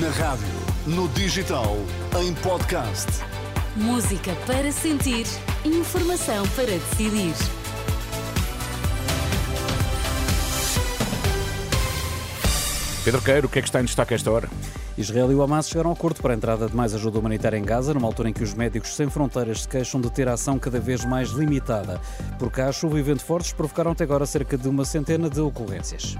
Na rádio, no digital, em podcast. Música para sentir, informação para decidir. Pedro Queiro, o que é que está em destaque a esta hora? Israel e o Hamas chegaram a acordo para a entrada de mais ajuda humanitária em Gaza, numa altura em que os médicos sem fronteiras se queixam de ter ação cada vez mais limitada. Por cá, chuva e vento fortes provocaram até agora cerca de uma centena de ocorrências.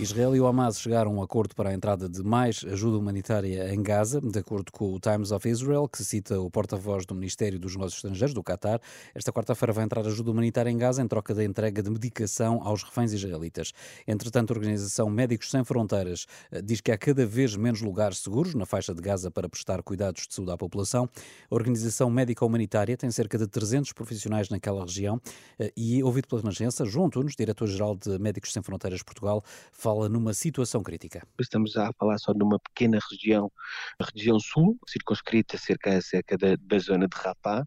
Israel e o Hamas chegaram a um acordo para a entrada de mais ajuda humanitária em Gaza, de acordo com o Times of Israel, que cita o porta-voz do Ministério dos Negócios Estrangeiros, do Qatar. Esta quarta-feira vai entrar ajuda humanitária em Gaza em troca da entrega de medicação aos reféns israelitas. Entretanto, a Organização Médicos Sem Fronteiras eh, diz que há cada vez menos lugares seguros na faixa de Gaza para prestar cuidados de saúde à população. A Organização Médica Humanitária tem cerca de 300 profissionais naquela região eh, e, ouvido pela Renascença, Tunes, diretor-geral de Médicos Sem Fronteiras Portugal, fala numa situação crítica. Estamos a falar só de uma pequena região, a região sul, circunscrita cerca, cerca da, da zona de Rafah,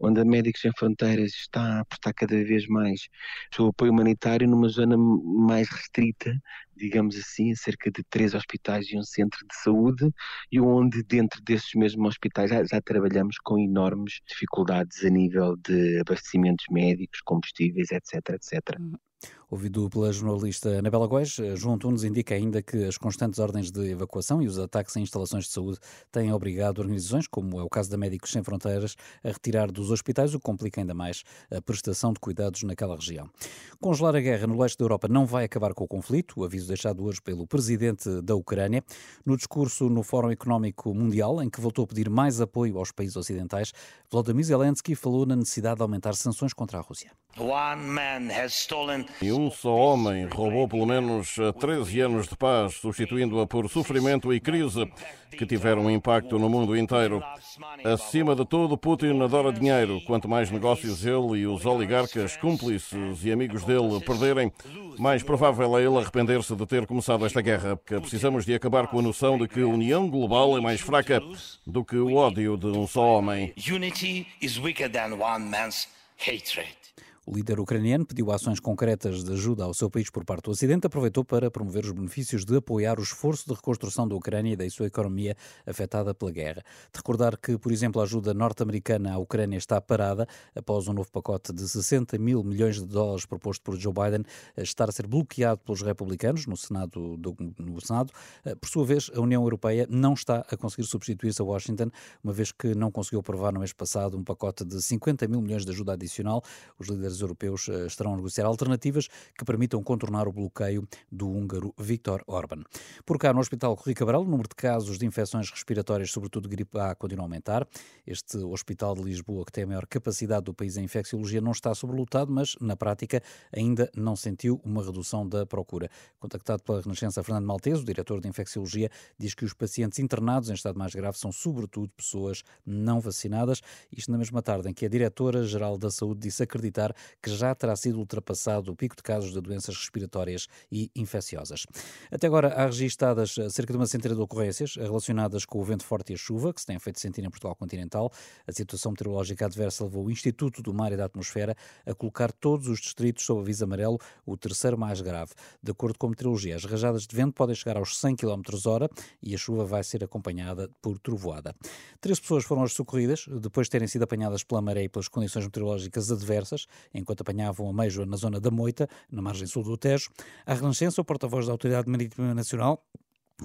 onde a Médicos Sem Fronteiras está a prestar cada vez mais o apoio humanitário numa zona mais restrita, digamos assim, cerca de três hospitais e um centro de saúde, e onde dentro desses mesmos hospitais já, já trabalhamos com enormes dificuldades a nível de abastecimentos médicos, combustíveis, etc, etc. Ouvido pela jornalista Anabela Góes, João Tunes indica ainda que as constantes ordens de evacuação e os ataques em instalações de saúde têm obrigado organizações, como é o caso da Médicos Sem Fronteiras, a retirar dos hospitais, o que complica ainda mais a prestação de cuidados naquela região. Congelar a guerra no leste da Europa não vai acabar com o conflito, o aviso deixado hoje pelo presidente da Ucrânia. No discurso no Fórum Económico Mundial, em que voltou a pedir mais apoio aos países ocidentais, Volodymyr Zelensky falou na necessidade de aumentar sanções contra a Rússia. E um só homem roubou pelo menos 13 anos de paz, substituindo-a por sofrimento e crise que tiveram um impacto no mundo inteiro. Acima de tudo, Putin adora dinheiro. Quanto mais negócios ele e os oligarcas, cúmplices e amigos dele perderem, mais provável é ele arrepender-se de ter começado esta guerra. Que precisamos de acabar com a noção de que a união global é mais fraca do que o ódio de um só homem. Unity is weaker than one man's hatred. O líder ucraniano pediu ações concretas de ajuda ao seu país por parte do Ocidente, aproveitou para promover os benefícios de apoiar o esforço de reconstrução da Ucrânia e da sua economia afetada pela guerra. De recordar que, por exemplo, a ajuda norte-americana à Ucrânia está parada após um novo pacote de 60 mil milhões de dólares proposto por Joe Biden estar a ser bloqueado pelos republicanos no Senado. Do, no Senado. Por sua vez, a União Europeia não está a conseguir substituir-se a Washington, uma vez que não conseguiu aprovar no mês passado um pacote de 50 mil milhões de ajuda adicional. Os líderes europeus eh, estarão a negociar alternativas que permitam contornar o bloqueio do húngaro Viktor Orban. Por cá, no Hospital Corri Cabral, o número de casos de infecções respiratórias, sobretudo gripe A, continua a aumentar. Este hospital de Lisboa, que tem a maior capacidade do país em infecciologia, não está sobrelotado, mas na prática ainda não sentiu uma redução da procura. Contactado pela Renascença, Fernando Maltese, o diretor de infecciologia, diz que os pacientes internados em estado mais grave são sobretudo pessoas não vacinadas. Isto na mesma tarde em que a diretora-geral da Saúde disse acreditar que já terá sido ultrapassado o pico de casos de doenças respiratórias e infecciosas. Até agora há registadas eh, cerca de uma centena de ocorrências relacionadas com o vento forte e a chuva, que se tem feito sentir em Portugal continental. A situação meteorológica adversa levou o Instituto do Mar e da Atmosfera a colocar todos os distritos sob aviso amarelo, o terceiro mais grave. De acordo com a meteorologia, as rajadas de vento podem chegar aos 100 km hora e a chuva vai ser acompanhada por trovoada. Três pessoas foram hoje socorridas, depois de terem sido apanhadas pela maré e pelas condições meteorológicas adversas, enquanto apanhavam a Meijoa na zona da Moita, na margem sul do Tejo. A Renascença, o porta-voz da Autoridade Marítima Nacional,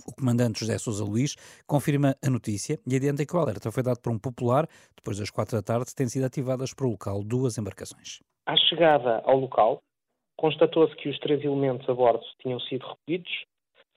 o comandante José Sousa Luís confirma a notícia e adianta que o alerta foi dado por um popular. Depois das quatro da tarde, têm sido ativadas para o local duas embarcações. À chegada ao local, constatou-se que os três elementos a bordo tinham sido recolhidos,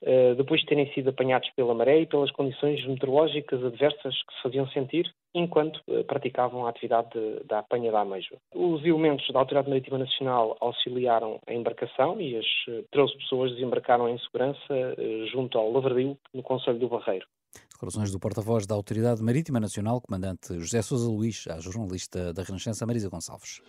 eh, depois de terem sido apanhados pela maré e pelas condições meteorológicas adversas que se faziam sentir enquanto eh, praticavam a atividade de, da apanha da ameijoa. Os elementos da Autoridade Marítima Nacional auxiliaram a embarcação e as 13 eh, pessoas desembarcaram em segurança junto ao Lavradio, no Conselho do Barreiro. Declarações do porta-voz da Autoridade Marítima Nacional, comandante José Sousa Luís, à jornalista da Renascença Marisa Gonçalves.